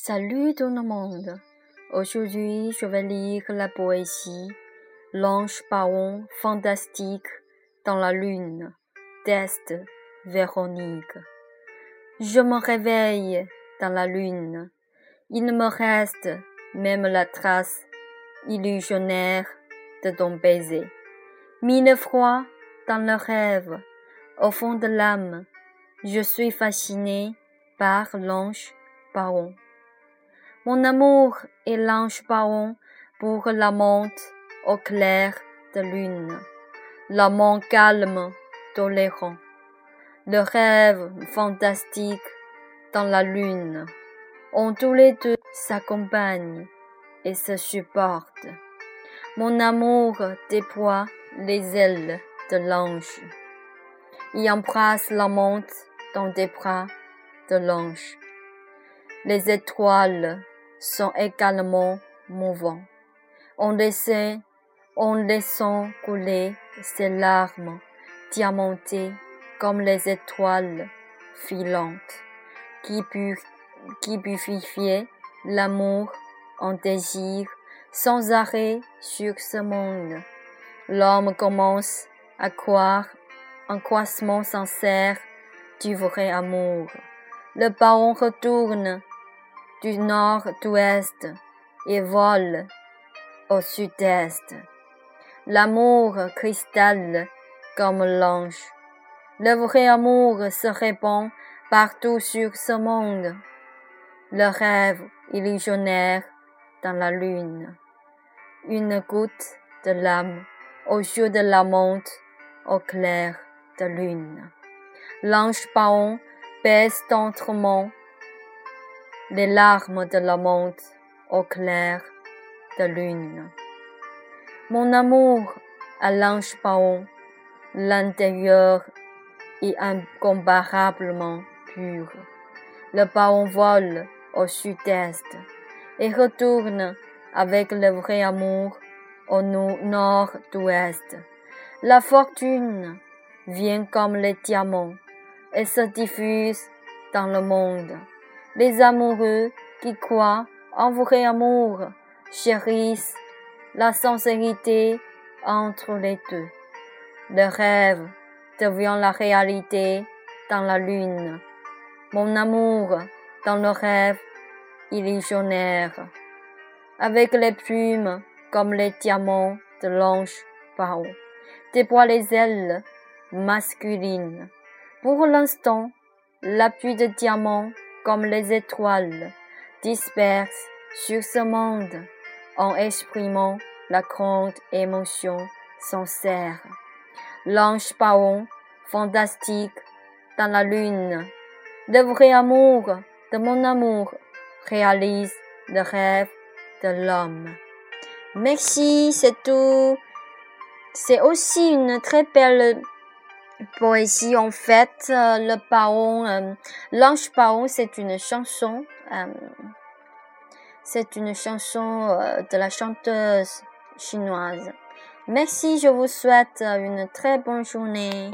Salut tout le monde. Aujourd'hui, je vais lire la poésie L'ange baron fantastique dans la lune d'Est Véronique. Je me réveille dans la lune. Il me reste même la trace illusionnaire de ton baiser. Mille froid dans le rêve, au fond de l'âme, je suis fasciné par l'ange baron. Mon amour est l'ange baron pour l'amante au clair de lune, l'amant calme, tolérant, le rêve fantastique dans la lune, on tous les deux s'accompagnent et se supportent. Mon amour déploie les ailes de l'ange. Il embrasse l'amante dans des bras de l'ange. Les étoiles sont également mouvants. On laissait, on laissant couler ses larmes diamantées comme les étoiles filantes qui, qui purifiaient l'amour en désir sans arrêt sur ce monde. L'homme commence à croire un croissement sincère du vrai amour. Le baron retourne du nord-ouest et vole au sud-est. L'amour cristal comme l'ange. Le vrai amour se répand partout sur ce monde. Le rêve illusionnaire dans la lune. Une goutte de l'âme au jour de la monte au clair de lune. L'ange baron baisse tendrement les larmes de la monte au clair de lune. Mon amour à l'ange baron, l'intérieur est incomparablement pur. Le baron vole au sud-est et retourne avec le vrai amour au nord-ouest. La fortune vient comme les diamants et se diffuse dans le monde. Les amoureux qui croient en vrai amour chérissent la sincérité entre les deux. Le rêve devient la réalité dans la lune. Mon amour dans le rêve illusionnaire. Avec les plumes comme les diamants de l'ange Pao, déploie les ailes masculines. Pour l'instant, la pluie de diamants comme les étoiles disperse sur ce monde en exprimant la grande émotion sincère. L'ange Paon, fantastique, dans la lune, le vrai amour de mon amour réalise le rêve de l'homme. Merci, c'est tout. C'est aussi une très belle poésie en fait. Euh, le paon, euh, l'ange paon, c'est une chanson. Euh, c'est une chanson de la chanteuse chinoise. Merci, je vous souhaite une très bonne journée.